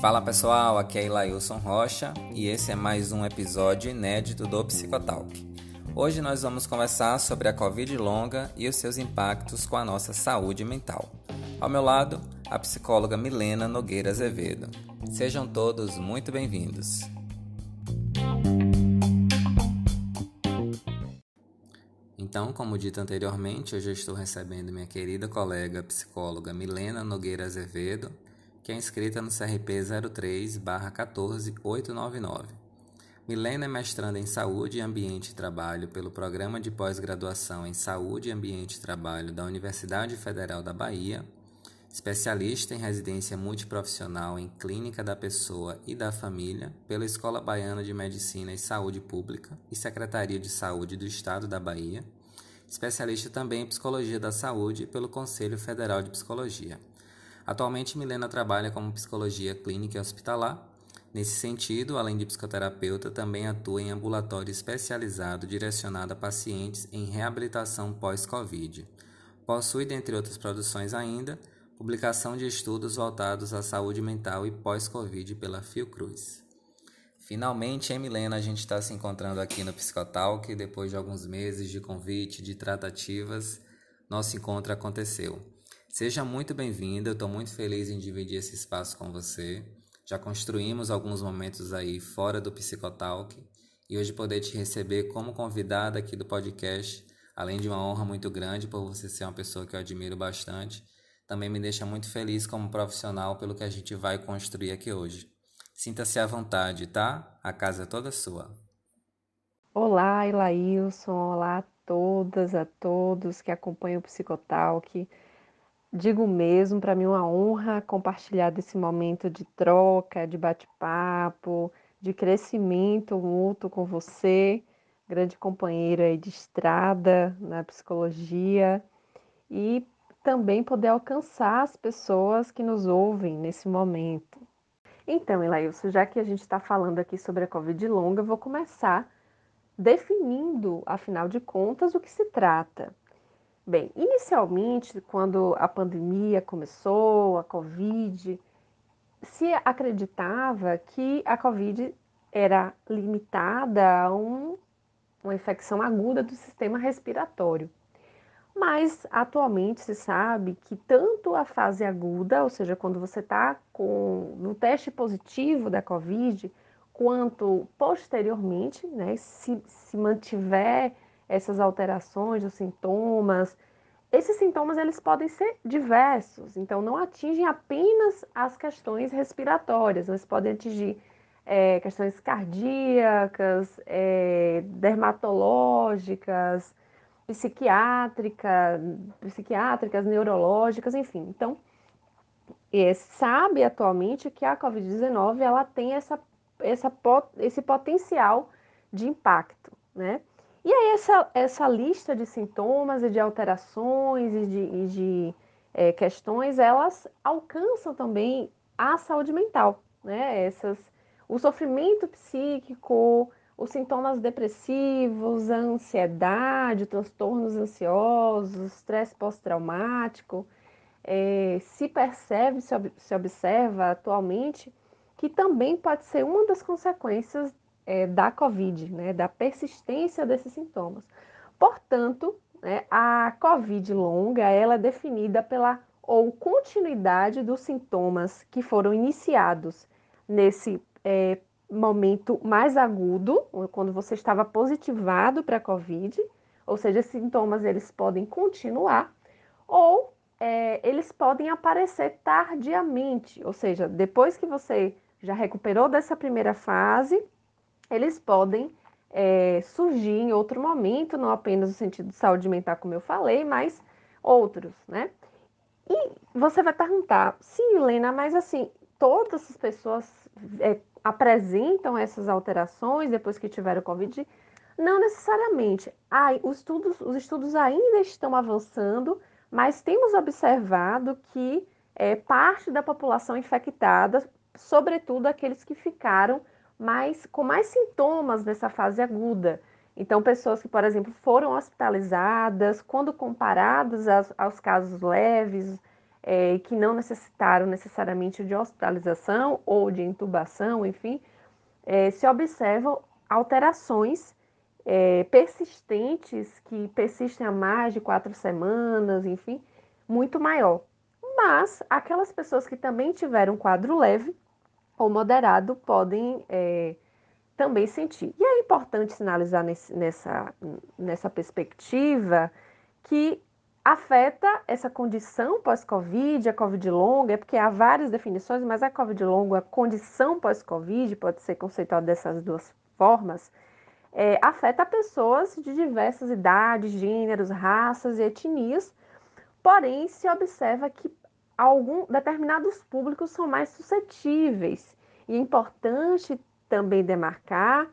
Fala pessoal, aqui é Ilailson Rocha e esse é mais um episódio inédito do Psicotalk. Hoje nós vamos conversar sobre a Covid longa e os seus impactos com a nossa saúde mental. Ao meu lado, a psicóloga Milena Nogueira Azevedo. Sejam todos muito bem-vindos. Então, como dito anteriormente, hoje eu estou recebendo minha querida colega psicóloga Milena Nogueira Azevedo que é inscrita no CRP 03-14899. Milena é mestranda em Saúde, Ambiente e Trabalho pelo Programa de Pós-Graduação em Saúde, Ambiente e Trabalho da Universidade Federal da Bahia, especialista em residência multiprofissional em Clínica da Pessoa e da Família pela Escola Baiana de Medicina e Saúde Pública e Secretaria de Saúde do Estado da Bahia, especialista também em Psicologia da Saúde pelo Conselho Federal de Psicologia. Atualmente, Milena trabalha como psicologia clínica e hospitalar. Nesse sentido, além de psicoterapeuta, também atua em ambulatório especializado direcionado a pacientes em reabilitação pós-Covid. Possui, dentre outras produções ainda, publicação de estudos voltados à saúde mental e pós-Covid pela Fiocruz. Finalmente, hein, Milena, a gente está se encontrando aqui no Psicotalk depois de alguns meses de convite, de tratativas, nosso encontro aconteceu. Seja muito bem-vinda, eu estou muito feliz em dividir esse espaço com você. Já construímos alguns momentos aí fora do Psicotalk e hoje poder te receber como convidada aqui do podcast, além de uma honra muito grande por você ser uma pessoa que eu admiro bastante, também me deixa muito feliz como profissional pelo que a gente vai construir aqui hoje. Sinta-se à vontade, tá? A casa é toda sua. Olá, Ilailson. Olá a todas, a todos que acompanham o Psicotalk. Digo mesmo, para mim é uma honra compartilhar desse momento de troca, de bate-papo, de crescimento mútuo com você, grande companheiro aí de estrada na psicologia, e também poder alcançar as pessoas que nos ouvem nesse momento. Então, Elailson, já que a gente está falando aqui sobre a Covid longa, vou começar definindo, afinal de contas, o que se trata. Bem, inicialmente, quando a pandemia começou, a Covid, se acreditava que a Covid era limitada a um, uma infecção aguda do sistema respiratório. Mas atualmente se sabe que tanto a fase aguda, ou seja, quando você está no teste positivo da Covid, quanto posteriormente, né, se, se mantiver essas alterações dos sintomas. Esses sintomas eles podem ser diversos, então não atingem apenas as questões respiratórias, mas podem atingir é, questões cardíacas, é, dermatológicas, psiquiátrica, psiquiátricas, neurológicas, enfim. Então, é, sabe atualmente que a Covid-19 ela tem essa, essa, esse potencial de impacto, né? E aí essa, essa lista de sintomas e de alterações e de, e de é, questões, elas alcançam também a saúde mental, né? Essas, o sofrimento psíquico, os sintomas depressivos, a ansiedade, transtornos ansiosos, estresse pós-traumático, é, se percebe, se, ob se observa atualmente que também pode ser uma das consequências é, da COVID, né, da persistência desses sintomas. Portanto, né, a COVID longa ela é definida pela ou continuidade dos sintomas que foram iniciados nesse é, momento mais agudo, quando você estava positivado para a COVID, ou seja, sintomas eles podem continuar, ou é, eles podem aparecer tardiamente, ou seja, depois que você já recuperou dessa primeira fase, eles podem é, surgir em outro momento, não apenas no sentido de saúde mental, como eu falei, mas outros, né? E você vai perguntar, sim, Helena, mas assim, todas as pessoas é, apresentam essas alterações depois que tiveram Covid? Não necessariamente. Ah, os, estudos, os estudos ainda estão avançando, mas temos observado que é, parte da população infectada, sobretudo aqueles que ficaram mais, com mais sintomas nessa fase aguda. Então, pessoas que, por exemplo, foram hospitalizadas, quando comparadas aos, aos casos leves, é, que não necessitaram necessariamente de hospitalização ou de intubação, enfim, é, se observam alterações é, persistentes, que persistem há mais de quatro semanas, enfim, muito maior. Mas aquelas pessoas que também tiveram quadro leve ou moderado podem é, também sentir. E é importante sinalizar nesse, nessa, nessa perspectiva que afeta essa condição pós-Covid, a Covid longa, é porque há várias definições, mas a Covid longa, a condição pós-Covid, pode ser conceituada dessas duas formas, é, afeta pessoas de diversas idades, gêneros, raças e etnias, porém se observa que algum, determinados públicos são mais suscetíveis. E é importante também demarcar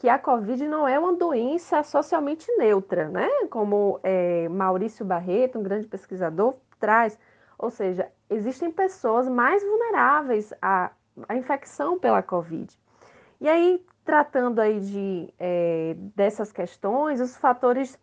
que a Covid não é uma doença socialmente neutra, né? Como é, Maurício Barreto, um grande pesquisador, traz. Ou seja, existem pessoas mais vulneráveis à, à infecção pela Covid. E aí, tratando aí de, é, dessas questões, os fatores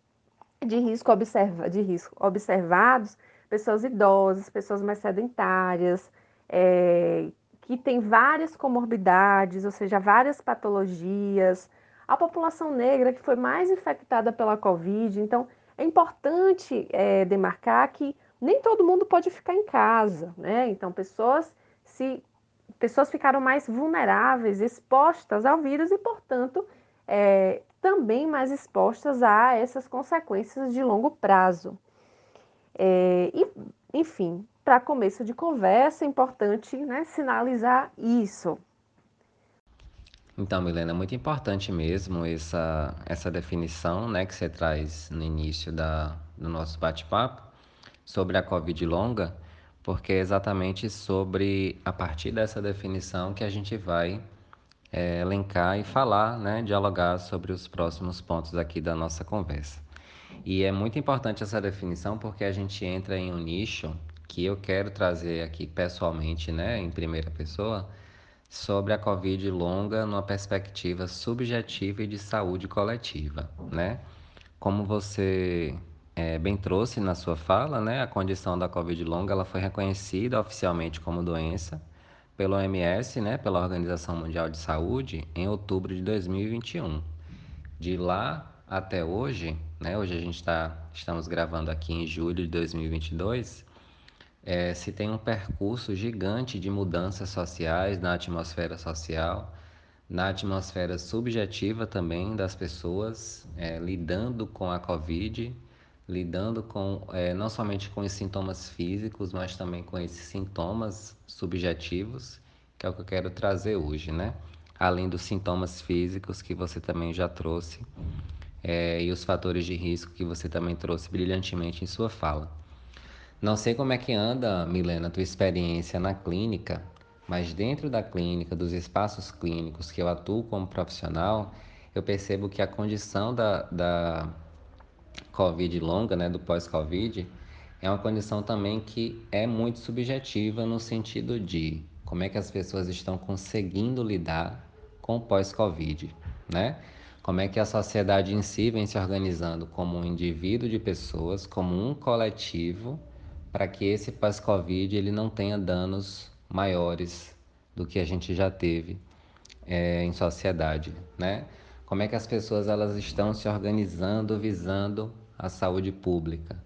de risco, observa, de risco observados, pessoas idosas, pessoas mais sedentárias, é, que têm várias comorbidades, ou seja, várias patologias, a população negra que foi mais infectada pela Covid. Então, é importante é, demarcar que nem todo mundo pode ficar em casa, né? Então, pessoas se pessoas ficaram mais vulneráveis, expostas ao vírus e, portanto, é, também mais expostas a essas consequências de longo prazo. É, e, enfim, para começo de conversa, é importante né, sinalizar isso. Então, Milena, é muito importante mesmo essa, essa definição né, que você traz no início da, do nosso bate-papo sobre a Covid longa, porque é exatamente sobre a partir dessa definição que a gente vai é, elencar e falar, né, dialogar sobre os próximos pontos aqui da nossa conversa. E é muito importante essa definição porque a gente entra em um nicho que eu quero trazer aqui pessoalmente, né, em primeira pessoa, sobre a Covid longa numa perspectiva subjetiva e de saúde coletiva, né? Como você é, bem trouxe na sua fala, né, a condição da Covid longa ela foi reconhecida oficialmente como doença pela OMS, né, pela Organização Mundial de Saúde, em outubro de 2021. De lá até hoje, né, hoje a gente está estamos gravando aqui em julho de 2022, é, se tem um percurso gigante de mudanças sociais na atmosfera social, na atmosfera subjetiva também das pessoas, é, lidando com a Covid lidando com é, não somente com os sintomas físicos, mas também com esses sintomas subjetivos, que é o que eu quero trazer hoje, né? Além dos sintomas físicos que você também já trouxe é, e os fatores de risco que você também trouxe brilhantemente em sua fala. Não sei como é que anda, Milena, tua experiência na clínica, mas dentro da clínica, dos espaços clínicos que eu atuo como profissional, eu percebo que a condição da, da Covid longa, né, do pós-Covid, é uma condição também que é muito subjetiva no sentido de como é que as pessoas estão conseguindo lidar com o pós-Covid, né? Como é que a sociedade em si vem se organizando como um indivíduo de pessoas, como um coletivo, para que esse pós-Covid ele não tenha danos maiores do que a gente já teve é, em sociedade, né? Como é que as pessoas elas estão se organizando visando a saúde pública?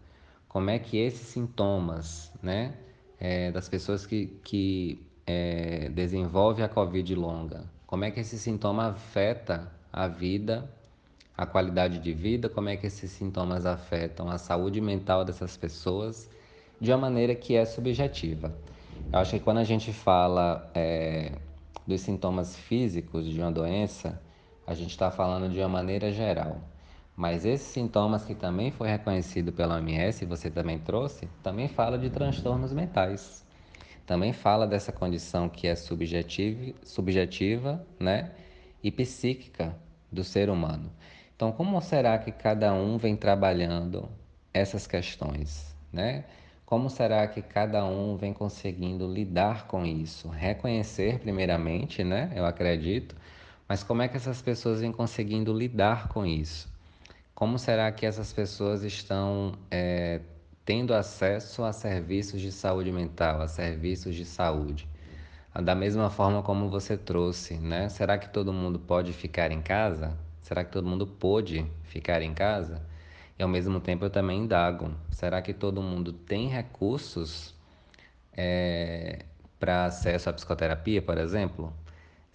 Como é que esses sintomas, né, é, das pessoas que, que é, desenvolvem a Covid longa, como é que esse sintoma afeta a vida, a qualidade de vida, como é que esses sintomas afetam a saúde mental dessas pessoas de uma maneira que é subjetiva. Eu acho que quando a gente fala é, dos sintomas físicos de uma doença, a gente está falando de uma maneira geral. Mas esses sintomas que também foi reconhecido pela OMS, e você também trouxe, também fala de transtornos mentais. Também fala dessa condição que é subjetiva, subjetiva né? e psíquica do ser humano. Então, como será que cada um vem trabalhando essas questões? Né? Como será que cada um vem conseguindo lidar com isso? Reconhecer, primeiramente, né? eu acredito, mas como é que essas pessoas vêm conseguindo lidar com isso? Como será que essas pessoas estão é, tendo acesso a serviços de saúde mental, a serviços de saúde? Da mesma forma como você trouxe, né? Será que todo mundo pode ficar em casa? Será que todo mundo pôde ficar em casa? E ao mesmo tempo eu também indago: será que todo mundo tem recursos é, para acesso à psicoterapia, por exemplo?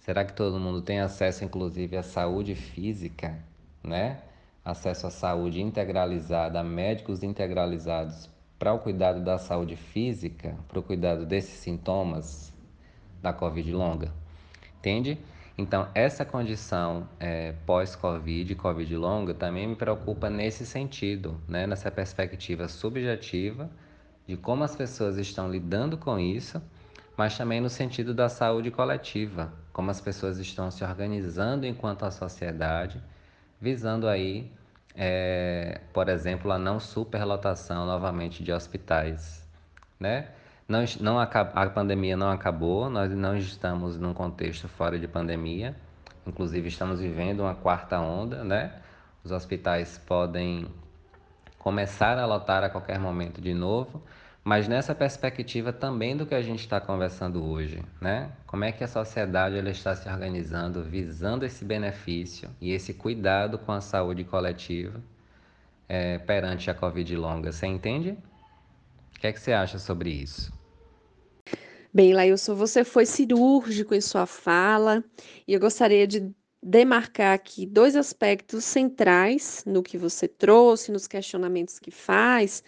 Será que todo mundo tem acesso, inclusive, à saúde física, né? Acesso à saúde integralizada, a médicos integralizados para o cuidado da saúde física, para o cuidado desses sintomas da Covid longa? Entende? Então, essa condição é, pós-Covid, Covid longa, também me preocupa nesse sentido, né? nessa perspectiva subjetiva de como as pessoas estão lidando com isso, mas também no sentido da saúde coletiva, como as pessoas estão se organizando enquanto a sociedade, visando aí, é, por exemplo, a não superlotação novamente de hospitais, né? Não, não, a pandemia não acabou, nós não estamos num contexto fora de pandemia, inclusive estamos vivendo uma quarta onda, né? Os hospitais podem começar a lotar a qualquer momento de novo, mas nessa perspectiva também do que a gente está conversando hoje, né? Como é que a sociedade ela está se organizando visando esse benefício e esse cuidado com a saúde coletiva é, perante a Covid longa, você entende? O que, é que você acha sobre isso? Bem, Lailson, você foi cirúrgico em sua fala e eu gostaria de demarcar aqui dois aspectos centrais no que você trouxe, nos questionamentos que faz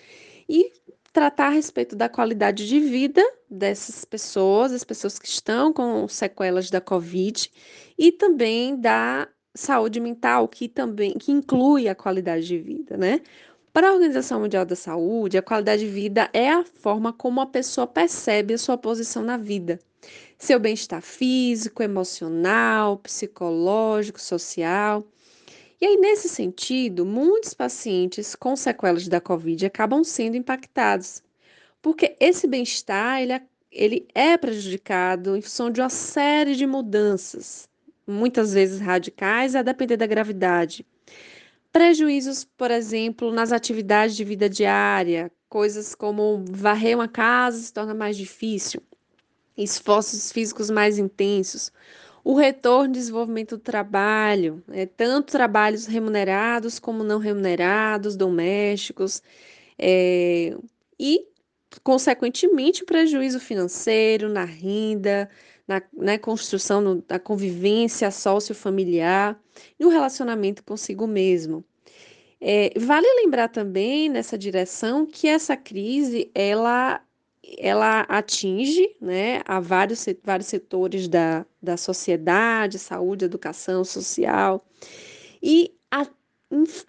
e tratar a respeito da qualidade de vida dessas pessoas, as pessoas que estão com sequelas da Covid e também da saúde mental, que também que inclui a qualidade de vida, né? Para a Organização Mundial da Saúde, a qualidade de vida é a forma como a pessoa percebe a sua posição na vida. Seu bem-estar físico, emocional, psicológico, social. E aí, nesse sentido, muitos pacientes com sequelas da Covid acabam sendo impactados, porque esse bem-estar ele, é, ele é prejudicado em função de uma série de mudanças, muitas vezes radicais, a depender da gravidade. Prejuízos, por exemplo, nas atividades de vida diária, coisas como varrer uma casa se torna mais difícil, esforços físicos mais intensos, o retorno de desenvolvimento do trabalho, né, tanto trabalhos remunerados como não remunerados, domésticos, é, e, consequentemente, prejuízo financeiro na renda, na né, construção no, da convivência sócio-familiar e o relacionamento consigo mesmo. É, vale lembrar também nessa direção que essa crise ela, ela atinge né, a vários, vários setores da, da sociedade, saúde, educação, social, e, a,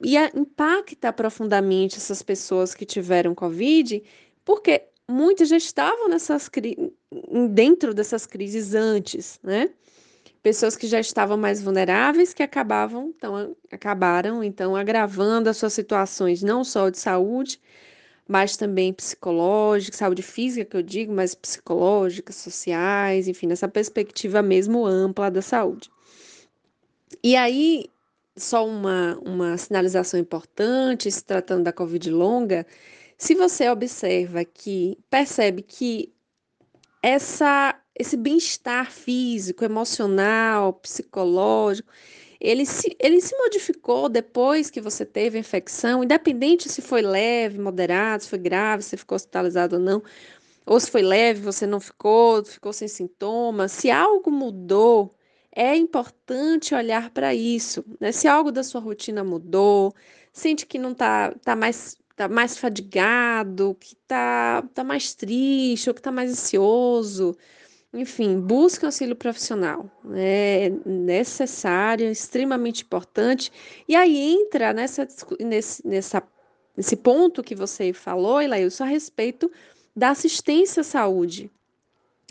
e a, impacta profundamente essas pessoas que tiveram Covid, porque muitos já estavam nessas dentro dessas crises antes, né? Pessoas que já estavam mais vulneráveis que acabavam, então acabaram então agravando as suas situações não só de saúde, mas também psicológica, saúde física que eu digo, mas psicológicas, sociais, enfim, nessa perspectiva mesmo ampla da saúde. E aí, só uma, uma sinalização importante, se tratando da Covid longa, se você observa que, percebe que essa, esse bem-estar físico, emocional, psicológico, ele se, ele se modificou depois que você teve a infecção, independente se foi leve, moderado, se foi grave, se ficou hospitalizado ou não, ou se foi leve, você não ficou, ficou sem sintomas. Se algo mudou, é importante olhar para isso. Né? Se algo da sua rotina mudou, sente que não está tá mais tá mais fadigado, que tá, tá mais triste, ou que tá mais ansioso. Enfim, busque um auxílio profissional. É necessário, extremamente importante. E aí entra nessa, nesse, nessa, nesse ponto que você falou, Ilailson, a respeito da assistência à saúde.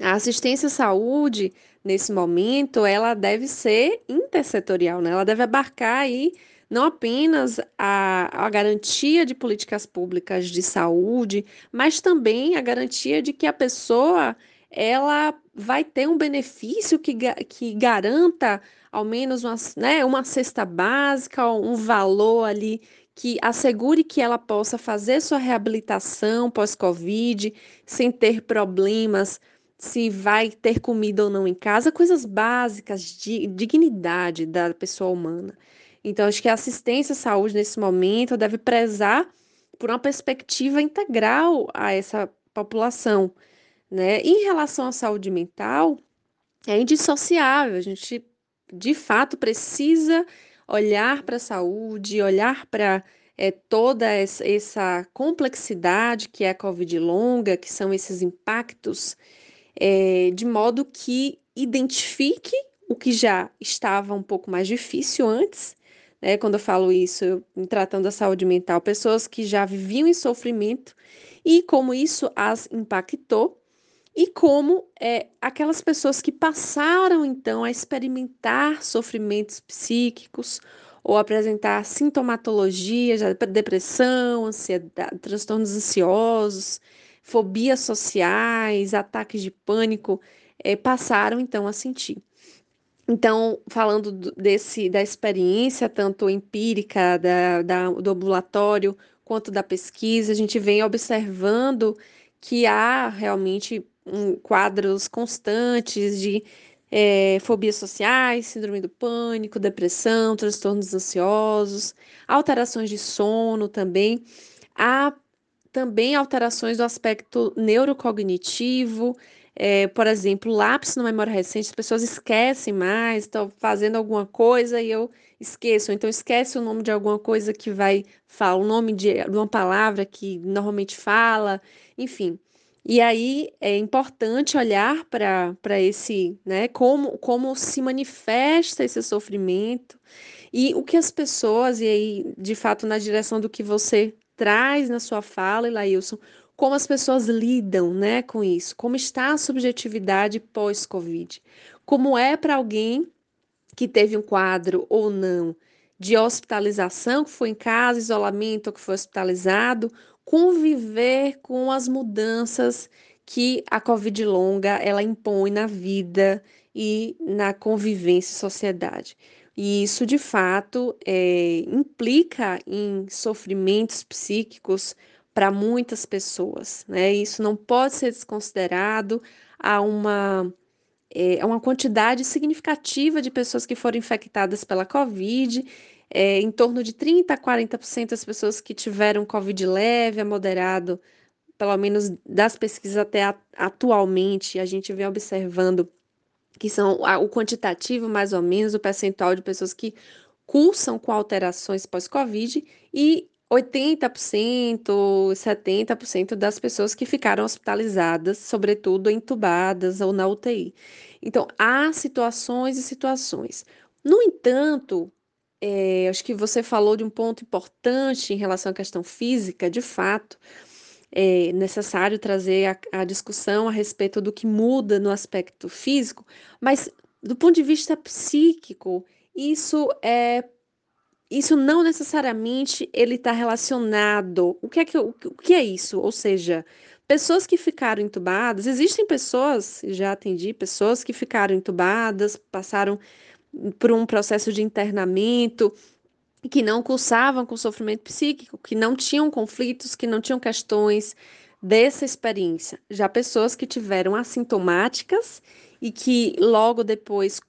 A assistência à saúde, nesse momento, ela deve ser intersetorial, né? Ela deve abarcar aí não apenas a, a garantia de políticas públicas de saúde, mas também a garantia de que a pessoa ela vai ter um benefício que, que garanta ao menos uma, né, uma cesta básica, um valor ali que assegure que ela possa fazer sua reabilitação pós-Covid sem ter problemas, se vai ter comida ou não em casa, coisas básicas de dignidade da pessoa humana. Então, acho que a assistência à saúde nesse momento deve prezar por uma perspectiva integral a essa população. Né? Em relação à saúde mental, é indissociável. A gente, de fato, precisa olhar para a saúde, olhar para é, toda essa, complexidade que é a Covid longa, que são esses impactos, é, de modo que identifique o que já estava um pouco mais difícil antes. Né? Quando eu falo isso, eu, tratando da saúde mental, pessoas que já viviam em sofrimento e como isso as impactou e como é, aquelas pessoas que passaram então a experimentar sofrimentos psíquicos ou apresentar sintomatologia de depressão, ansiedade, transtornos ansiosos, fobias sociais, ataques de pânico, é, passaram então a sentir. Então, falando desse da experiência tanto empírica da, da, do ambulatório quanto da pesquisa, a gente vem observando que há realmente um, quadros constantes de é, fobias sociais, síndrome do pânico, depressão, transtornos ansiosos, alterações de sono também. Há também alterações do aspecto neurocognitivo, é, por exemplo, lápis na memória recente, as pessoas esquecem mais, estão fazendo alguma coisa e eu esqueço, então esquece o nome de alguma coisa que vai falar, o nome de, de uma palavra que normalmente fala, enfim. E aí é importante olhar para esse, né, como, como se manifesta esse sofrimento e o que as pessoas, e aí, de fato, na direção do que você traz na sua fala, Ilailson, como as pessoas lidam né, com isso, como está a subjetividade pós-Covid, como é para alguém que teve um quadro ou não de hospitalização, que foi em casa, isolamento ou que foi hospitalizado, conviver com as mudanças que a Covid longa ela impõe na vida e na convivência em sociedade. E isso, de fato, é, implica em sofrimentos psíquicos para muitas pessoas. Né? Isso não pode ser desconsiderado. Há uma, é, uma quantidade significativa de pessoas que foram infectadas pela Covid é, em torno de 30% a 40% das pessoas que tiveram Covid leve a moderado, pelo menos das pesquisas até a, atualmente, a gente vem observando que são a, o quantitativo, mais ou menos, o percentual de pessoas que cursam com alterações pós-Covid e 80%, 70% das pessoas que ficaram hospitalizadas, sobretudo entubadas ou na UTI. Então, há situações e situações. No entanto, é, acho que você falou de um ponto importante em relação à questão física, de fato, é necessário trazer a, a discussão a respeito do que muda no aspecto físico, mas do ponto de vista psíquico, isso é isso não necessariamente ele está relacionado. O que é que o, que é isso? Ou seja, pessoas que ficaram entubadas, existem pessoas, já atendi pessoas que ficaram entubadas, passaram por um processo de internamento, que não cursavam com sofrimento psíquico, que não tinham conflitos, que não tinham questões dessa experiência. Já pessoas que tiveram assintomáticas e que logo depois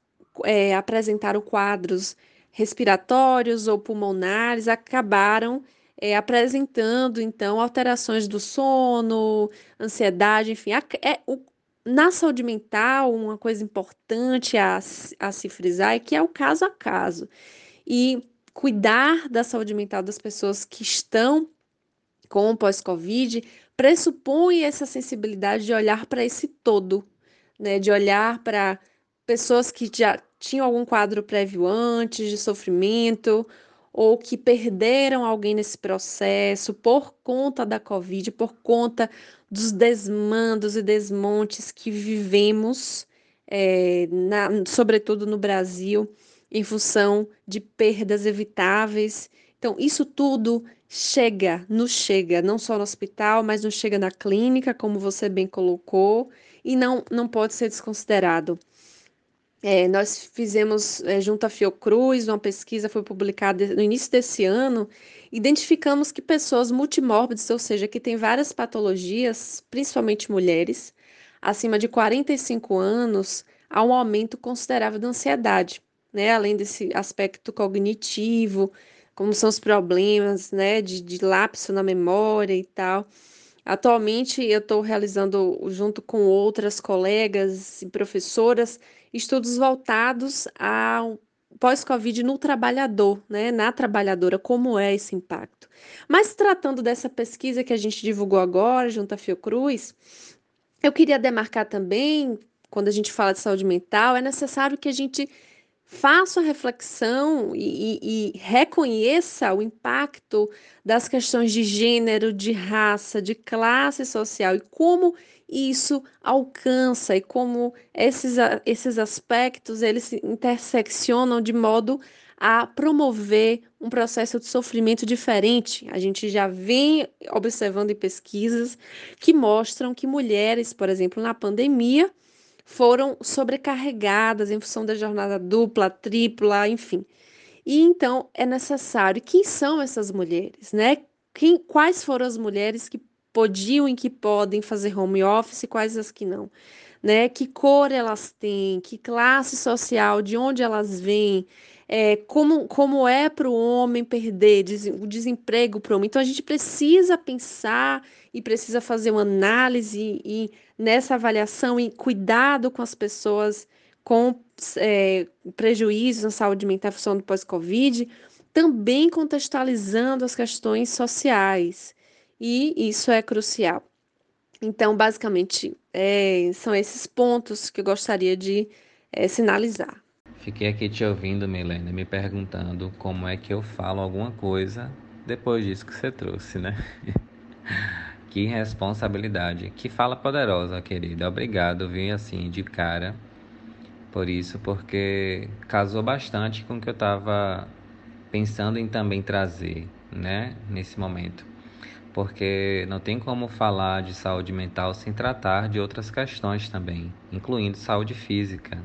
é, apresentaram quadros respiratórios ou pulmonares, acabaram é, apresentando então alterações do sono, ansiedade, enfim, é, o, na saúde mental, uma coisa importante a, a se frisar é que é o caso a caso. E cuidar da saúde mental das pessoas que estão com pós-Covid pressupõe essa sensibilidade de olhar para esse todo, né? De olhar para pessoas que já tinham algum quadro prévio antes de sofrimento ou que perderam alguém nesse processo por conta da Covid, por conta dos desmandos e desmontes que vivemos, é, na, sobretudo no Brasil, em função de perdas evitáveis. Então, isso tudo chega, nos chega, não só no hospital, mas nos chega na clínica, como você bem colocou, e não, não pode ser desconsiderado. É, nós fizemos, é, junto à Fiocruz, uma pesquisa foi publicada no início desse ano, identificamos que pessoas multimórbidas, ou seja, que têm várias patologias, principalmente mulheres, acima de 45 anos, há um aumento considerável da ansiedade, né? Além desse aspecto cognitivo, como são os problemas, né, de, de lapso na memória e tal. Atualmente, eu estou realizando, junto com outras colegas e professoras, estudos voltados ao pós-Covid no trabalhador, né, na trabalhadora, como é esse impacto. Mas tratando dessa pesquisa que a gente divulgou agora, junto à Fiocruz, eu queria demarcar também, quando a gente fala de saúde mental, é necessário que a gente faça a reflexão e, e, e, reconheça o impacto das questões de gênero, de raça, de classe social e como isso alcança e como esses, esses aspectos eles se interseccionam de modo a promover um processo de sofrimento diferente. A gente já vem observando em pesquisas que mostram que mulheres, por exemplo, na pandemia, foram sobrecarregadas em função da jornada dupla, tripla, enfim. E então é necessário. Quem são essas mulheres, né? Quem, quais foram as mulheres que podiam e que podem fazer home office, quais as que não? Né? Que cor elas têm, que classe social, de onde elas vêm, é, como, como é para o homem perder o desemprego para o homem. Então a gente precisa pensar e precisa fazer uma análise e nessa avaliação e cuidado com as pessoas com é, prejuízos na saúde mental função do pós-Covid, também contextualizando as questões sociais. E isso é crucial. Então, basicamente, é, são esses pontos que eu gostaria de é, sinalizar. Fiquei aqui te ouvindo, Milena, me perguntando como é que eu falo alguma coisa depois disso que você trouxe, né? que responsabilidade. Que fala poderosa, querida. Obrigado, vim assim de cara por isso, porque casou bastante com o que eu estava pensando em também trazer, né, nesse momento. Porque não tem como falar de saúde mental sem tratar de outras questões também, incluindo saúde física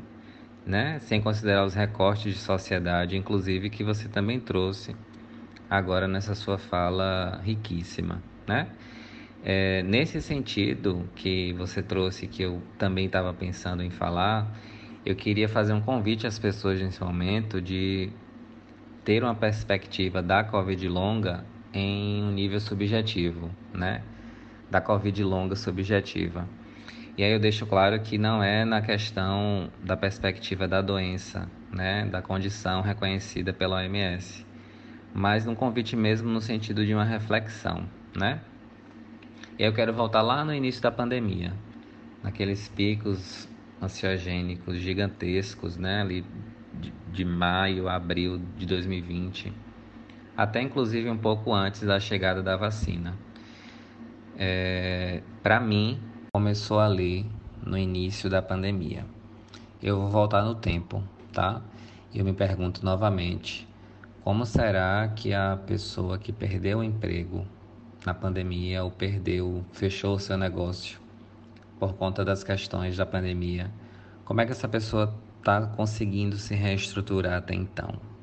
né? Sem considerar os recortes de sociedade, inclusive que você também trouxe agora nessa sua fala riquíssima, né? É, nesse sentido que você trouxe, que eu também estava pensando em falar, eu queria fazer um convite às pessoas nesse momento de ter uma perspectiva da Covid longa em um nível subjetivo, né? Da Covid longa subjetiva. E aí eu deixo claro que não é na questão da perspectiva da doença, né, da condição reconhecida pela OMS, mas num convite mesmo no sentido de uma reflexão, né? E eu quero voltar lá no início da pandemia, naqueles picos ansiogênicos gigantescos, né, ali de, de maio, abril de 2020, até inclusive um pouco antes da chegada da vacina. É, Para mim, começou ali no início da pandemia. Eu vou voltar no tempo, tá? Eu me pergunto novamente, como será que a pessoa que perdeu o emprego na pandemia ou perdeu, fechou o seu negócio por conta das questões da pandemia, como é que essa pessoa está conseguindo se reestruturar até então?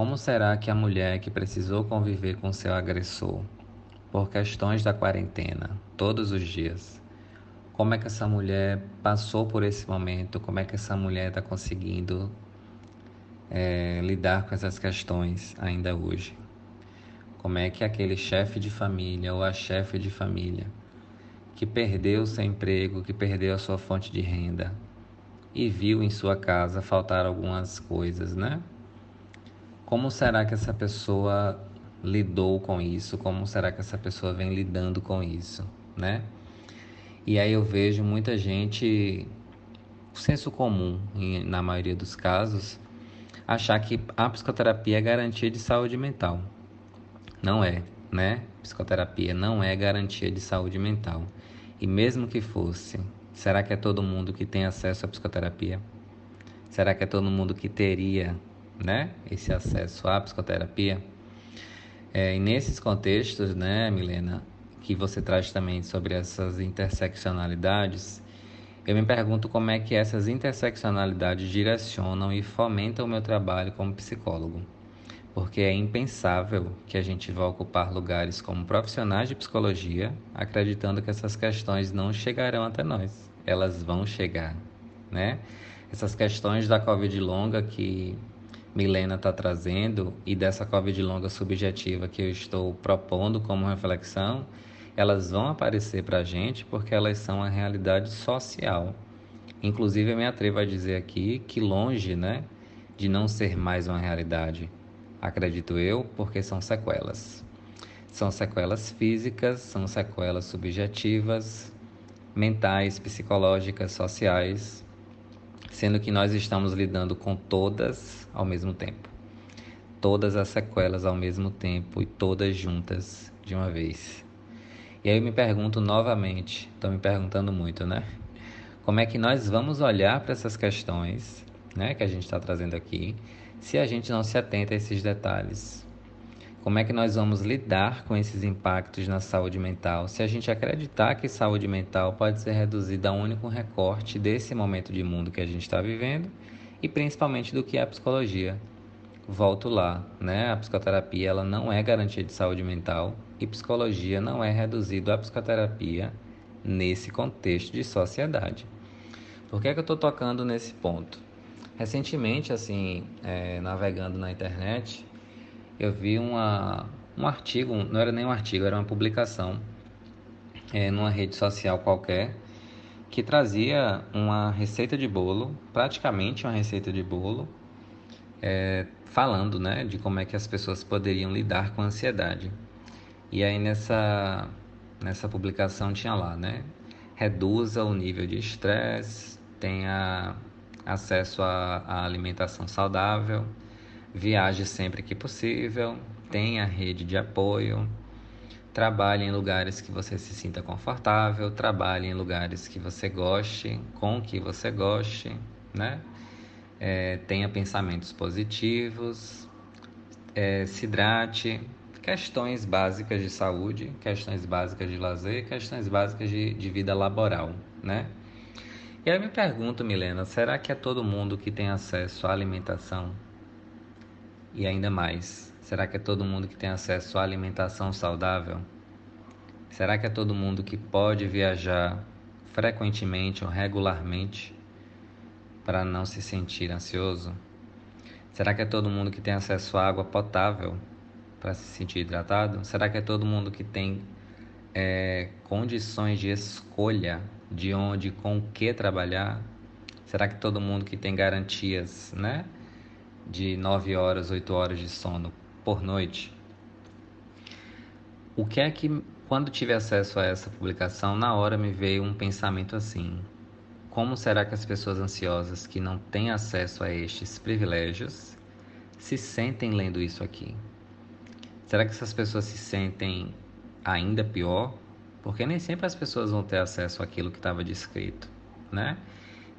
Como será que a mulher que precisou conviver com seu agressor por questões da quarentena, todos os dias. Como é que essa mulher passou por esse momento? Como é que essa mulher está conseguindo é, lidar com essas questões ainda hoje? Como é que aquele chefe de família ou a chefe de família que perdeu seu emprego, que perdeu a sua fonte de renda e viu em sua casa faltar algumas coisas, né? Como será que essa pessoa lidou com isso, como será que essa pessoa vem lidando com isso, né? E aí eu vejo muita gente, o senso comum, na maioria dos casos, achar que a psicoterapia é garantia de saúde mental. Não é, né? Psicoterapia não é garantia de saúde mental. E mesmo que fosse, será que é todo mundo que tem acesso à psicoterapia? Será que é todo mundo que teria, né, esse acesso à psicoterapia? É, e nesses contextos, né, Milena, que você traz também sobre essas interseccionalidades, Eu me pergunto como é que essas interseccionalidades direcionam e fomentam o meu trabalho como psicólogo. Porque é impensável que a gente vá ocupar lugares como profissionais de psicologia, acreditando que essas questões não chegarão até nós. Elas vão chegar, né? Essas questões da Covid longa que Milena está trazendo e dessa Covid longa subjetiva que eu estou propondo como reflexão, elas vão aparecer para a gente porque elas são a realidade social. Inclusive, eu me atrevo a dizer aqui que longe né, de não ser mais uma realidade, acredito eu, porque são sequelas. São sequelas físicas, são sequelas subjetivas, mentais, psicológicas, sociais, sendo que nós estamos lidando com todas ao mesmo tempo. Todas as sequelas ao mesmo tempo e todas juntas de uma vez. E aí eu me pergunto novamente, estou me perguntando muito, né? Como é que nós vamos olhar para essas questões, né, que a gente está trazendo aqui, se a gente não se atenta a esses detalhes? Como é que nós vamos lidar com esses impactos na saúde mental se a gente acreditar que saúde mental pode ser reduzida a um único recorte desse momento de mundo que a gente está vivendo e principalmente do que é a psicologia? Volto lá, né? A psicoterapia ela não é garantia de saúde mental e psicologia não é reduzido à psicoterapia nesse contexto de sociedade. Por que, é que eu estou tocando nesse ponto? Recentemente, assim, é, navegando na internet, eu vi uma, um artigo, não era nem um artigo, era uma publicação é, numa rede social qualquer que trazia uma receita de bolo, praticamente uma receita de bolo, é, falando né, de como é que as pessoas poderiam lidar com a ansiedade. E aí nessa, nessa publicação tinha lá, né? Reduza o nível de estresse, tenha acesso à alimentação saudável, Viaje sempre que possível, tenha rede de apoio, trabalhe em lugares que você se sinta confortável, trabalhe em lugares que você goste, com que você goste, né? É, tenha pensamentos positivos, é, se hidrate, questões básicas de saúde, questões básicas de lazer, questões básicas de, de vida laboral, né? E aí eu me pergunto, Milena, será que é todo mundo que tem acesso à alimentação e ainda mais, será que é todo mundo que tem acesso à alimentação saudável? Será que é todo mundo que pode viajar frequentemente ou regularmente para não se sentir ansioso? Será que é todo mundo que tem acesso à água potável para se sentir hidratado? Será que é todo mundo que tem é, condições de escolha de onde com o que trabalhar? Será que todo mundo que tem garantias, né? de 9 horas, 8 horas de sono por noite. O que é que, quando tive acesso a essa publicação, na hora me veio um pensamento assim: como será que as pessoas ansiosas que não têm acesso a estes privilégios se sentem lendo isso aqui? Será que essas pessoas se sentem ainda pior? Porque nem sempre as pessoas vão ter acesso àquilo que estava descrito, né?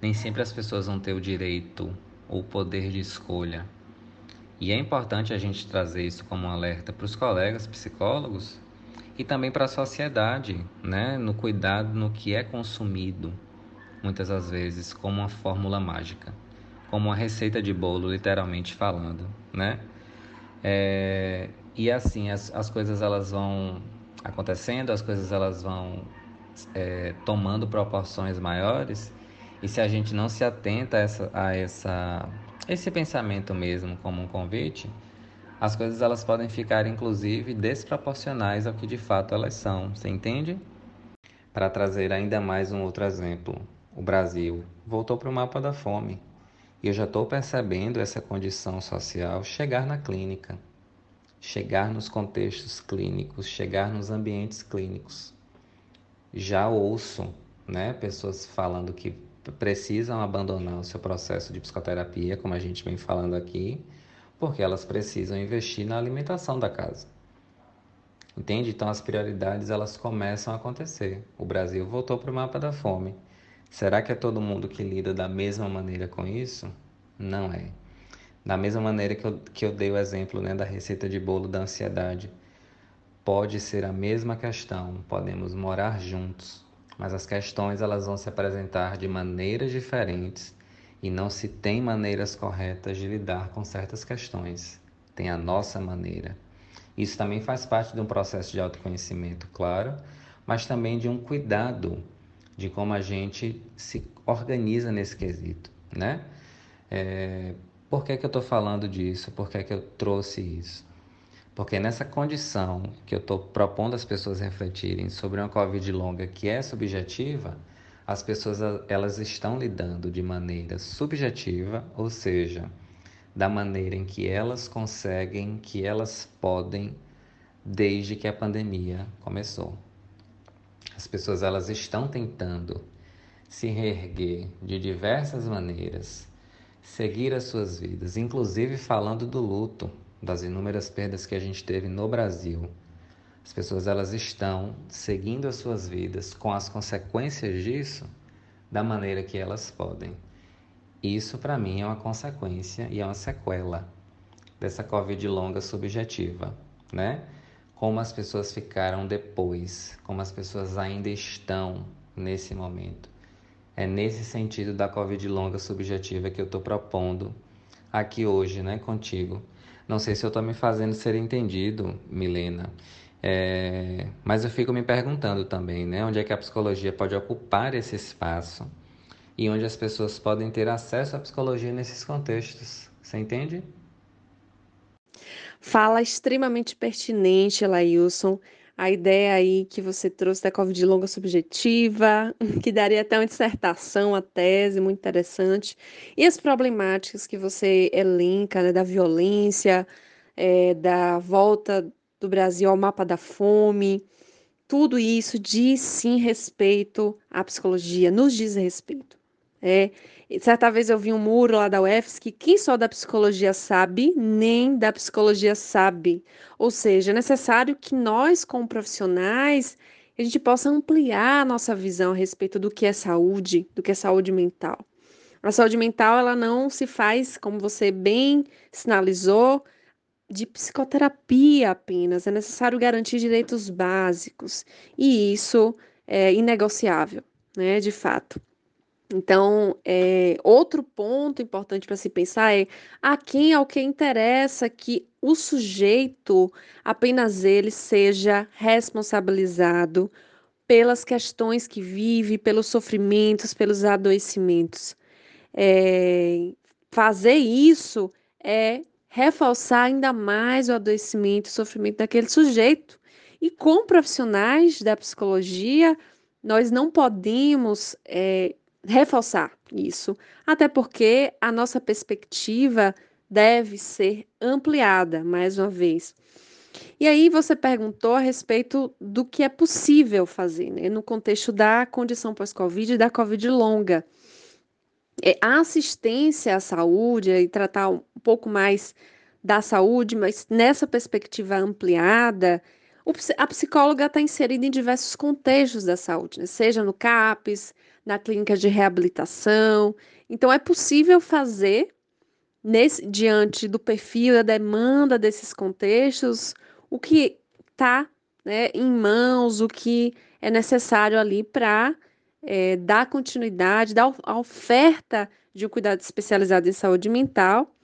Nem sempre as pessoas vão ter o direito ou poder de escolha. E é importante a gente trazer isso como um alerta para os colegas psicólogos e também para a sociedade, né, no cuidado no que é consumido, muitas das vezes como uma fórmula mágica, como uma receita de bolo, literalmente falando, né? É, e assim as, as coisas elas vão acontecendo, as coisas elas vão é, tomando proporções maiores e se a gente não se atenta a, essa, a essa, esse pensamento mesmo como um convite, as coisas elas podem ficar inclusive desproporcionais ao que de fato elas são. Você entende? Para trazer ainda mais um outro exemplo, o Brasil voltou para o mapa da fome. E eu já estou percebendo essa condição social chegar na clínica, chegar nos contextos clínicos, chegar nos ambientes clínicos. Já ouço né, pessoas falando que precisam abandonar o seu processo de psicoterapia, como a gente vem falando aqui, porque elas precisam investir na alimentação da casa. Entende? Então as prioridades elas começam a acontecer. O Brasil voltou para o mapa da fome. Será que é todo mundo que lida da mesma maneira com isso? Não é. Da mesma maneira que eu, que eu dei o exemplo né, da receita de bolo da ansiedade, pode ser a mesma questão. Podemos morar juntos, mas as questões elas vão se apresentar de maneiras diferentes e não se tem maneiras corretas de lidar com certas questões. Tem a nossa maneira. Isso também faz parte de um processo de autoconhecimento, claro, mas também de um cuidado de como a gente se organiza nesse quesito, né? É, por que, que eu estou falando disso? Por que, que eu trouxe isso? Porque nessa condição que eu estou propondo as pessoas refletirem sobre uma Covid longa que é subjetiva, as pessoas elas estão lidando de maneira subjetiva, ou seja, da maneira em que elas conseguem, que elas podem, desde que a pandemia começou. As pessoas elas estão tentando se reerguer de diversas maneiras, seguir as suas vidas, inclusive falando do luto, das inúmeras perdas que a gente teve no Brasil. As pessoas elas estão seguindo as suas vidas com as consequências disso da maneira que elas podem. Isso para mim é uma consequência e é uma sequela dessa Covid longa subjetiva, né? Como as pessoas ficaram depois, como as pessoas ainda estão nesse momento. É nesse sentido da Covid longa subjetiva que eu estou propondo aqui hoje, né, contigo. Não sei se eu estou me fazendo ser entendido, Milena. É, mas eu fico me perguntando também, né, onde é que a psicologia pode ocupar esse espaço e onde as pessoas podem ter acesso à psicologia nesses contextos. Você entende? Fala extremamente pertinente, Lailson. A ideia aí que você trouxe da Covid longa subjetiva, que daria até uma dissertação, uma tese muito interessante, e as problemáticas que você elenca, né, da violência, é, da volta do Brasil ao mapa da fome, tudo isso diz sim respeito à psicologia, nos diz respeito. É, certa vez eu vi um muro lá da UFS que quem só da psicologia sabe, nem da psicologia sabe. Ou seja, é necessário que nós, como profissionais, a gente possa ampliar a nossa visão a respeito do que é saúde, do que é saúde mental. A saúde mental, ela não se faz, como você bem sinalizou, de psicoterapia apenas. É necessário garantir direitos básicos. E isso é inegociável, né, de fato. Então, é, outro ponto importante para se pensar é a quem ao que interessa que o sujeito, apenas ele, seja responsabilizado pelas questões que vive, pelos sofrimentos, pelos adoecimentos. É, fazer isso é reforçar ainda mais o adoecimento e sofrimento daquele sujeito. E com profissionais da psicologia, nós não podemos é, reforçar isso, até porque a nossa perspectiva deve ser ampliada, mais uma vez. E aí você perguntou a respeito do que é possível fazer, né, no contexto da condição pós-Covid e da Covid longa. É, a assistência à saúde e tratar um pouco mais da saúde, mas nessa perspectiva ampliada, a psicóloga está inserida em diversos contextos da saúde, né? seja no CAPES, na clínica de reabilitação. Então, é possível fazer, nesse, diante do perfil, da demanda desses contextos, o que está né, em mãos, o que é necessário ali para é, dar continuidade, dar a oferta de um cuidado especializado em saúde mental.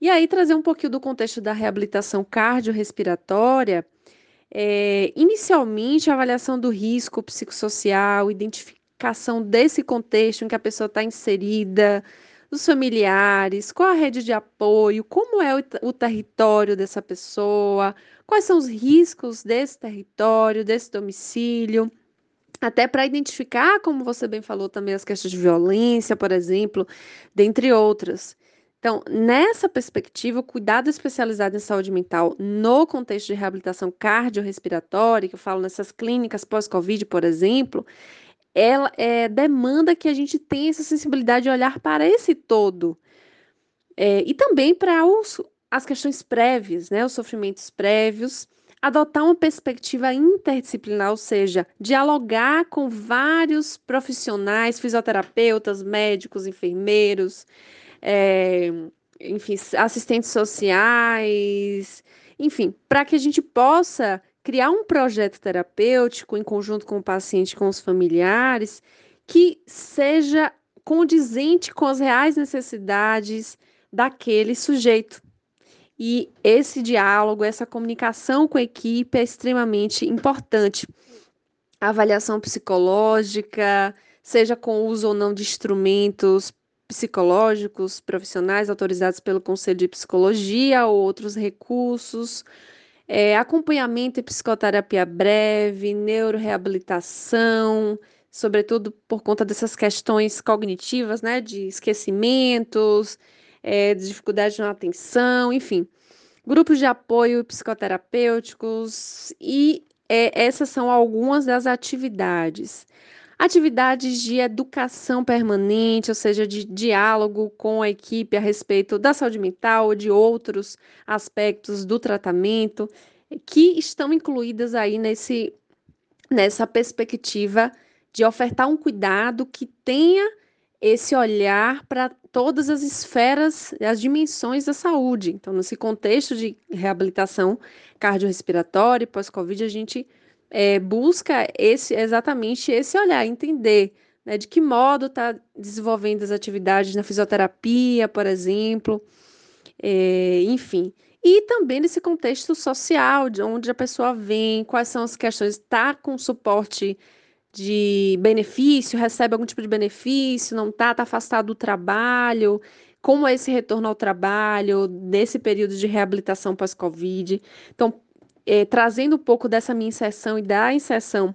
E aí trazer um pouquinho do contexto da reabilitação cardiorrespiratória, é, inicialmente a avaliação do risco psicossocial, identificação desse contexto em que a pessoa está inserida, dos familiares, qual a rede de apoio, como é o, o território dessa pessoa, quais são os riscos desse território, desse domicílio até para identificar, como você bem falou, também as questões de violência, por exemplo, dentre outras. Então, nessa perspectiva, o cuidado especializado em saúde mental no contexto de reabilitação cardiorrespiratória, que eu falo nessas clínicas pós-Covid, por exemplo, ela é, demanda que a gente tenha essa sensibilidade de olhar para esse todo. É, e também para as questões prévias, né, os sofrimentos prévios, adotar uma perspectiva interdisciplinar, ou seja, dialogar com vários profissionais, fisioterapeutas, médicos, enfermeiros, é, enfim, assistentes sociais, enfim, para que a gente possa criar um projeto terapêutico em conjunto com o paciente, com os familiares, que seja condizente com as reais necessidades daquele sujeito. E esse diálogo, essa comunicação com a equipe é extremamente importante. A avaliação psicológica, seja com uso ou não de instrumentos psicológicos profissionais autorizados pelo Conselho de Psicologia ou outros recursos, é, acompanhamento e psicoterapia breve, neuroreabilitação, sobretudo por conta dessas questões cognitivas, né, de esquecimentos, é, de dificuldade na atenção, enfim. Grupos de apoio psicoterapêuticos e é, essas são algumas das atividades. Atividades de educação permanente, ou seja, de diálogo com a equipe a respeito da saúde mental ou de outros aspectos do tratamento, que estão incluídas aí nesse, nessa perspectiva de ofertar um cuidado que tenha esse olhar para todas as esferas, as dimensões da saúde. Então, nesse contexto de reabilitação cardiorrespiratória e pós-Covid, a gente é, busca esse exatamente esse olhar, entender né, de que modo está desenvolvendo as atividades na fisioterapia, por exemplo, é, enfim. E também nesse contexto social, de onde a pessoa vem, quais são as questões, está com suporte de benefício, recebe algum tipo de benefício, não está, está afastado do trabalho, como é esse retorno ao trabalho, nesse período de reabilitação pós-Covid. Então, é, trazendo um pouco dessa minha inserção e da inserção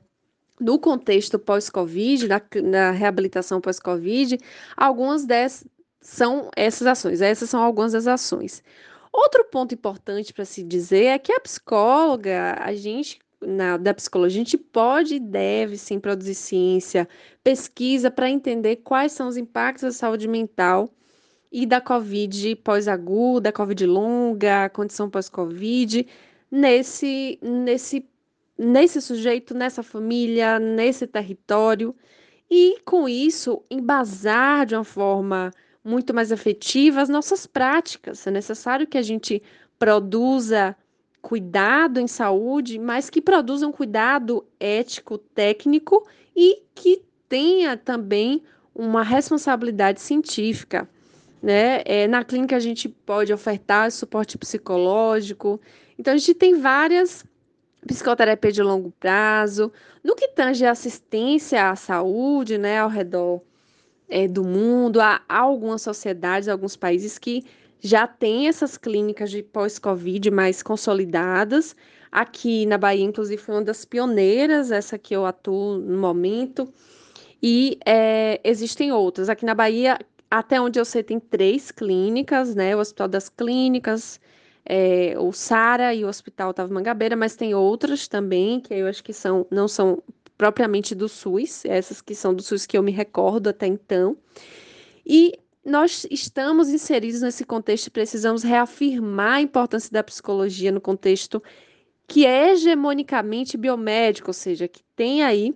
no contexto pós-Covid, da, reabilitação pós-Covid, algumas dessas são essas ações, essas são algumas das ações. Outro ponto importante para se dizer é que a psicóloga, a gente na, da psicologia, a gente pode e deve sim produzir ciência, pesquisa para entender quais são os impactos da saúde mental e da Covid pós-aguda, Covid longa, condição pós-Covid, nesse, nesse, nesse sujeito, nessa família, nesse território. E com isso, embasar de uma forma muito mais efetiva as nossas práticas. É necessário que a gente produza cuidado em saúde, mas que produza um cuidado ético, técnico e que tenha também uma responsabilidade científica. Né? É, na clínica a gente pode ofertar suporte psicológico, então a gente tem várias psicoterapia de longo prazo. No que tange a assistência à saúde, né, ao redor é, do mundo, há, algumas sociedades, alguns países que já têm essas clínicas de pós-Covid mais consolidadas. Aqui na Bahia, inclusive, foi uma das pioneiras, essa que eu atuo no momento. E é, existem outras. Aqui na Bahia, até onde eu sei, tem três clínicas, né? O Hospital das Clínicas, é, o Sara e o Hospital Otávio Mangabeira, mas tem outras também, que eu acho que são, não são propriamente do SUS, essas que são do SUS que eu me recordo até então. E nós estamos inseridos nesse contexto e precisamos reafirmar a importância da psicologia no contexto que é hegemonicamente biomédico, ou seja, que tem aí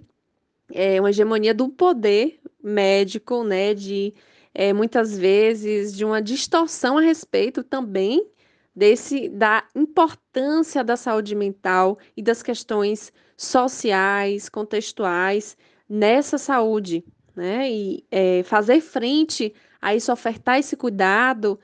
é, uma hegemonia do poder médico, né, de é, muitas vezes de uma distorção a respeito também desse da importância da saúde mental e das questões sociais, contextuais nessa saúde, né? E é, fazer frente a isso, ofertar esse cuidado,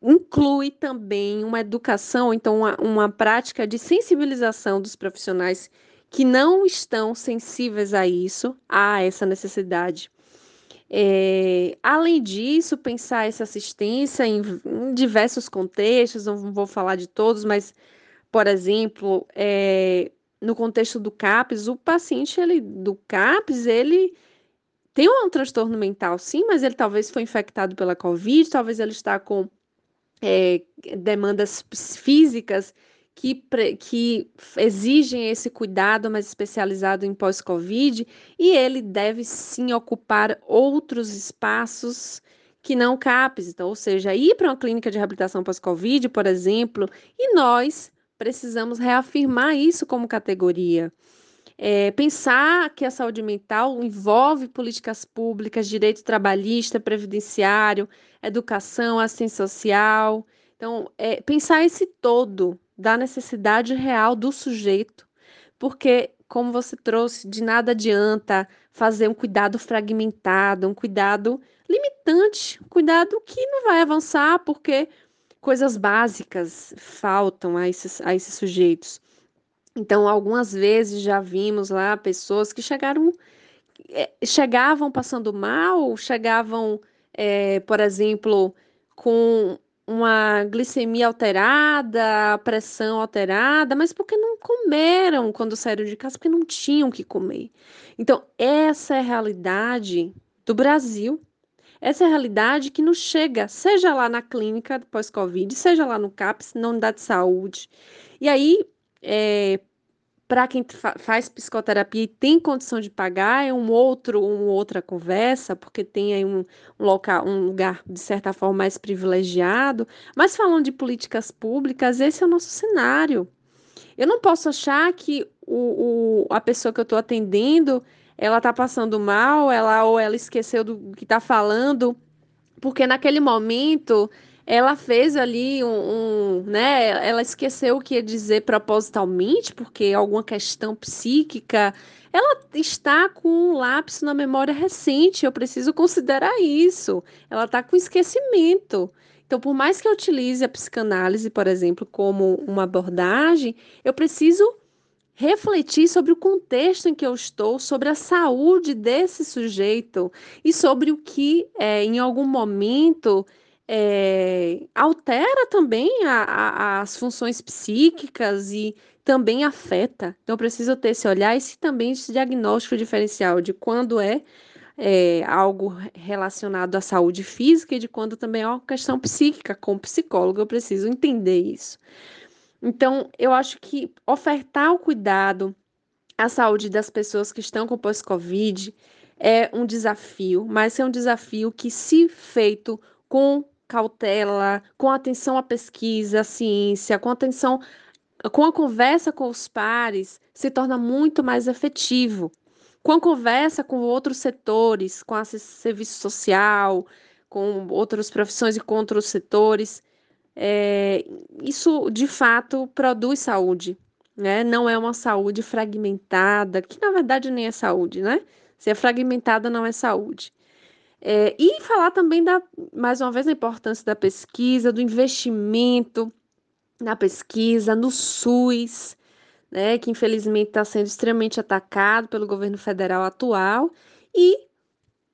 inclui também uma educação, então uma, uma prática de sensibilização dos profissionais que não estão sensíveis a isso, a essa necessidade. É, além disso, pensar essa assistência em, em, diversos contextos, não vou falar de todos, mas, por exemplo, é, no contexto do CAPS, o paciente ele, do CAPS, ele tem um transtorno mental, sim, mas ele talvez foi infectado pela Covid, talvez ele está com é, demandas físicas que, que exigem esse cuidado mais especializado em pós-Covid e ele deve sim ocupar outros espaços que não CAPES, então, ou seja, ir para uma clínica de reabilitação pós-Covid, por exemplo, e nós precisamos reafirmar isso como categoria. É, pensar que a saúde mental envolve políticas públicas, direito trabalhista, previdenciário, educação, assistência social. Então, é, pensar esse todo da necessidade real do sujeito, porque, como você trouxe, de nada adianta fazer um cuidado fragmentado, um cuidado limitante, um cuidado que não vai avançar, porque coisas básicas faltam a esses, a esses sujeitos. Então, algumas vezes já vimos lá pessoas que chegaram, eh, chegavam passando mal, chegavam, é, por exemplo, com uma glicemia alterada, pressão alterada, mas porque não comeram quando saíram de casa, porque não tinham que comer. Então, essa é a realidade do Brasil. Essa é a realidade que nos chega, seja lá na clínica pós-Covid, seja lá no CAPS, na unidade de saúde. E aí, é, para quem fa faz psicoterapia e tem condição de pagar, é um outro, uma outra conversa, porque tem aí um, um, local, um lugar, de certa forma, mais privilegiado. Mas falando de políticas públicas, esse é o nosso cenário. Eu não posso achar que o, o a pessoa que eu estou atendendo, ela está passando mal, ela ou ela esqueceu do que está falando, porque naquele momento ela fez ali um, um, né? Ela esqueceu o que ia dizer propositalmente, porque alguma questão psíquica. Ela está com um lapso na memória recente, eu preciso considerar isso. Ela está com esquecimento. Então, por mais que eu utilize a psicanálise, por exemplo, como uma abordagem, eu preciso refletir sobre o contexto em que eu estou, sobre a saúde desse sujeito e sobre o que, é, em algum momento, é, altera também a, a, as funções psíquicas e também afeta. Então, eu preciso ter esse olhar e também esse diagnóstico diferencial de quando é, é, algo relacionado à saúde física e de quando também é uma questão psíquica. Como psicólogo, eu preciso entender isso. Então, eu acho que ofertar o cuidado à saúde das pessoas que estão com pós-Covid é um desafio, mas é um desafio que, se feito com cautela, com atenção à pesquisa, à ciência, com atenção, com a conversa com os pares, se torna muito mais efetivo. Com a conversa com outros setores, com a serviço social, com outras profissões e com outros setores, é, isso de fato produz saúde, né? Não é uma saúde fragmentada, que na verdade nem é saúde, né? Se é fragmentada, não é saúde. É, e falar também da, mais uma vez, da importância da pesquisa, do investimento na pesquisa, no SUS, né, que infelizmente está sendo extremamente atacado pelo governo federal atual, e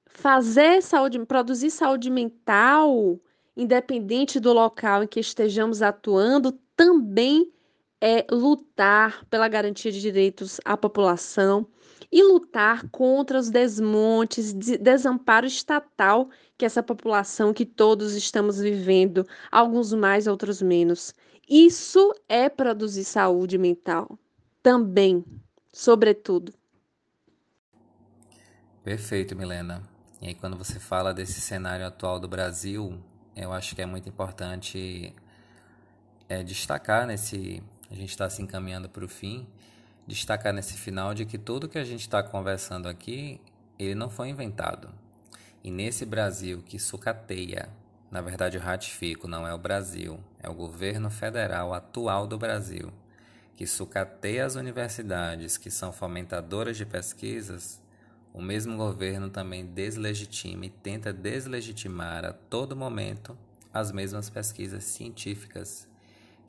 fazer saúde, produzir saúde mental, independente do local em que estejamos atuando, também é lutar pela garantia de direitos à população e lutar contra os desmontes, de desamparo estatal que essa população que todos estamos vivendo, alguns mais, outros menos. Isso é produzir saúde mental também, sobretudo. Perfeito, Milena. E aí, quando você fala desse cenário atual do Brasil, eu acho que é muito importante é, destacar nesse. A gente está se encaminhando para o fim, destacar nesse final de que tudo que a gente está conversando aqui, ele não foi inventado. E nesse Brasil que sucateia, na verdade eu ratifico, não é o Brasil, é o governo federal atual do Brasil, que sucateia as universidades que são fomentadoras de pesquisas, o mesmo governo também deslegitima e tenta deslegitimar a todo momento as mesmas pesquisas científicas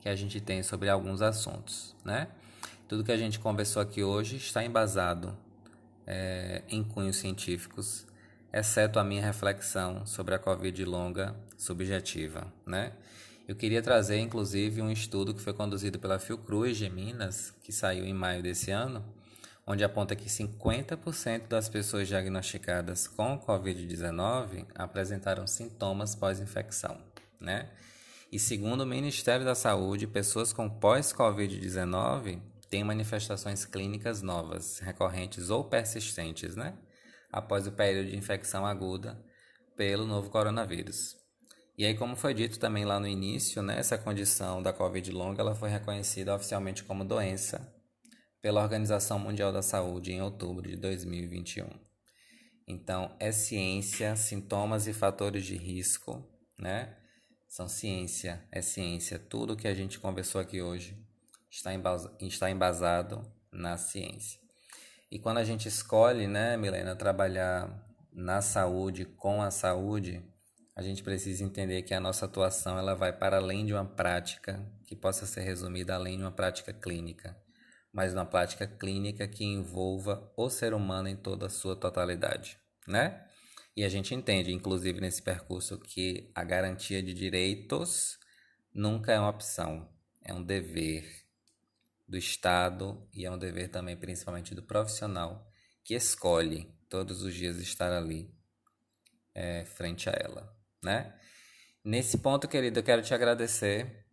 que a gente tem sobre alguns assuntos, né? Tudo que a gente conversou aqui hoje está embasado é, em cunhos científicos, exceto a minha reflexão sobre a Covid longa subjetiva, né? Eu queria trazer, inclusive, um estudo que foi conduzido pela Fiocruz de Minas, que saiu em maio desse ano, onde aponta que 50% das pessoas diagnosticadas com Covid-19 apresentaram sintomas pós-infecção, né? E segundo o Ministério da Saúde, pessoas com pós-Covid-19 tem manifestações clínicas novas, recorrentes ou persistentes, né? Após o período de infecção aguda pelo novo coronavírus. E aí, como foi dito também lá no início, né, essa condição da Covid longa ela foi reconhecida oficialmente como doença pela Organização Mundial da Saúde em outubro de 2021. Então, é ciência, sintomas e fatores de risco, né? São ciência, é ciência. Tudo que a gente conversou aqui hoje está embasado na ciência. E quando a gente escolhe, né, Milena, trabalhar na saúde, com a saúde, a gente precisa entender que a nossa atuação ela vai para além de uma prática que possa ser resumida além de uma prática clínica, mas uma prática clínica que envolva o ser humano em toda a sua totalidade, né? E a gente entende, inclusive nesse percurso, que a garantia de direitos nunca é uma opção, é um dever do Estado e é um dever também, principalmente do profissional, que escolhe todos os dias estar ali é, frente a ela, né? Nesse ponto, querido, eu quero te agradecer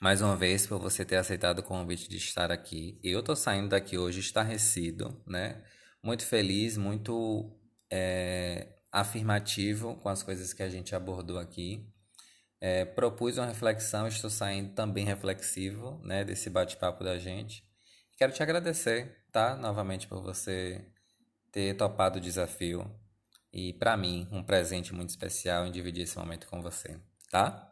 mais uma vez por você ter aceitado o convite de estar aqui. Eu tô saindo daqui hoje estarrecido, né? Muito feliz, muito é, afirmativo com as coisas que a gente abordou aqui. É, propus uma reflexão, estou saindo também reflexivo, né, desse bate-papo da gente. Quero te agradecer, tá, novamente por você ter topado o desafio e para mim um presente muito especial em dividir esse momento com você, tá?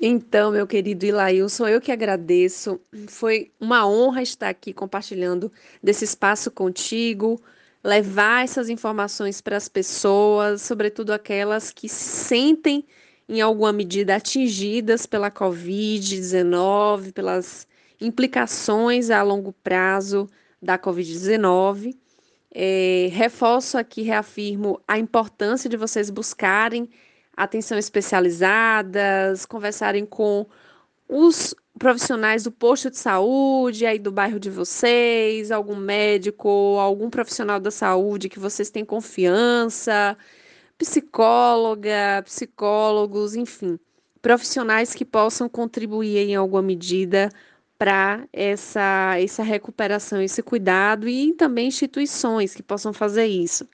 Então, meu querido Ilailson, eu que agradeço. Foi uma honra estar aqui compartilhando desse espaço contigo, levar essas informações para as pessoas, sobretudo aquelas que sentem em alguma medida atingidas pela Covid-19, pelas implicações a longo prazo da Covid-19. É, reforço aqui, reafirmo a importância de vocês buscarem atenção especializadas, conversarem com os profissionais do posto de saúde aí do bairro de vocês, algum médico, algum profissional da saúde que vocês têm confiança, psicóloga, psicólogos, enfim, profissionais que possam contribuir em alguma medida para essa, essa recuperação, esse cuidado e também instituições que possam fazer isso.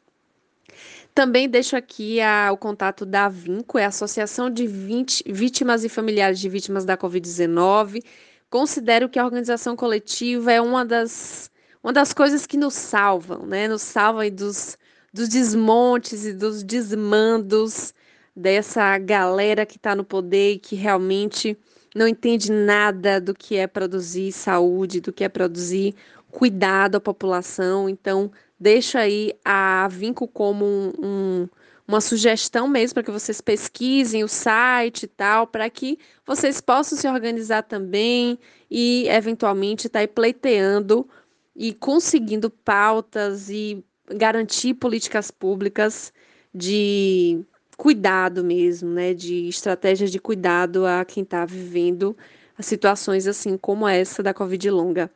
Também deixo aqui a, o contato da Vinco, é a Associação de 20, Vítimas e Familiares de Vítimas da Covid-19. Considero que a organização coletiva é uma das, uma das coisas que nos salvam, né? Nos salva dos, dos desmontes e dos desmandos dessa galera que está no poder e que realmente não entende nada do que é produzir saúde, do que é produzir cuidado à população. Então, deixo aí a Vinco como um, um, uma sugestão mesmo para que vocês pesquisem o site e tal, para que vocês possam se organizar também e, eventualmente, estar tá pleiteando e conseguindo pautas e garantir políticas públicas de cuidado mesmo, né, de estratégias de cuidado a quem está vivendo situações assim como essa da Covid longa.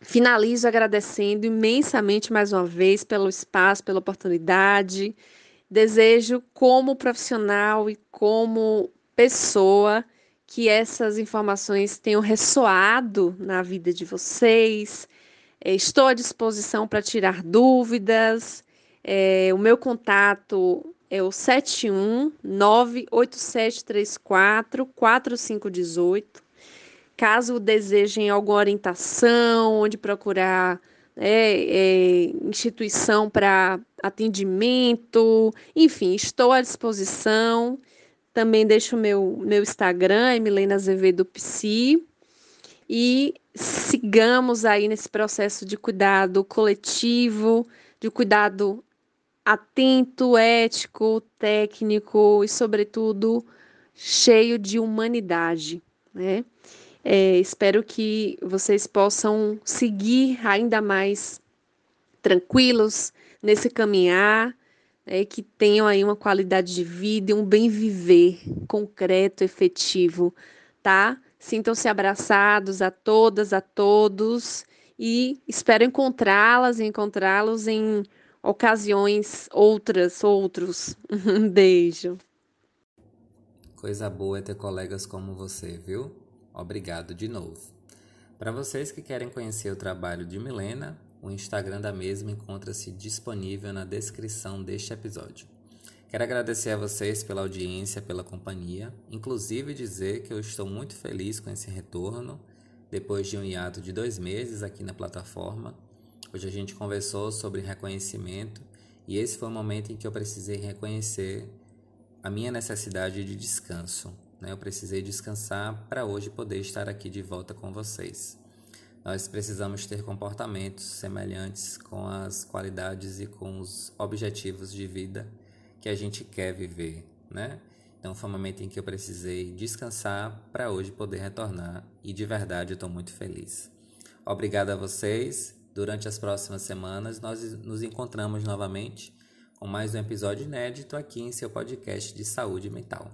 Finalizo agradecendo imensamente mais uma vez pelo espaço, pela oportunidade. Desejo, como profissional e como pessoa, que essas informações tenham ressoado na vida de vocês, estou à disposição para tirar dúvidas. É, o meu contato é o 7198734 4518. Caso desejem alguma orientação, onde procurar é, é, instituição para atendimento, enfim, estou à disposição. Também deixo meu meu Instagram, Milena Azevedo Psi e sigamos aí nesse processo de cuidado coletivo, de cuidado atento, ético, técnico e, sobretudo, cheio de humanidade, né? É, espero que vocês possam seguir ainda mais tranquilos nesse caminhar, né, que tenham aí uma qualidade de vida e um bem viver concreto, efetivo, tá? Sintam-se abraçados a todas, a todos e espero encontrá-las e encontrá-los em ocasiões outras, outros. Um beijo. Coisa boa é ter colegas como você, viu? Obrigado de novo. Para vocês que querem conhecer o trabalho de Milena, o Instagram da mesma encontra-se disponível na descrição deste episódio. Quero agradecer a vocês pela audiência, pela companhia, inclusive dizer que eu estou muito feliz com esse retorno, depois de um hiato de dois meses aqui na plataforma. Hoje a gente conversou sobre reconhecimento e esse foi o momento em que eu precisei reconhecer a minha necessidade de descanso. né? Eu precisei descansar para hoje poder estar aqui de volta com vocês. Nós precisamos ter comportamentos semelhantes com as qualidades e com os objetivos de vida que a gente quer viver, né? Então foi um momento em que eu precisei descansar para hoje poder retornar e de verdade eu estou muito feliz. Obrigado a vocês. Durante as próximas semanas nós nos encontramos novamente com mais um episódio inédito aqui em seu podcast de saúde mental.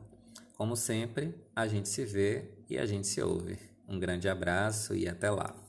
Como sempre, a gente se vê e a gente se ouve. Um grande abraço e até lá.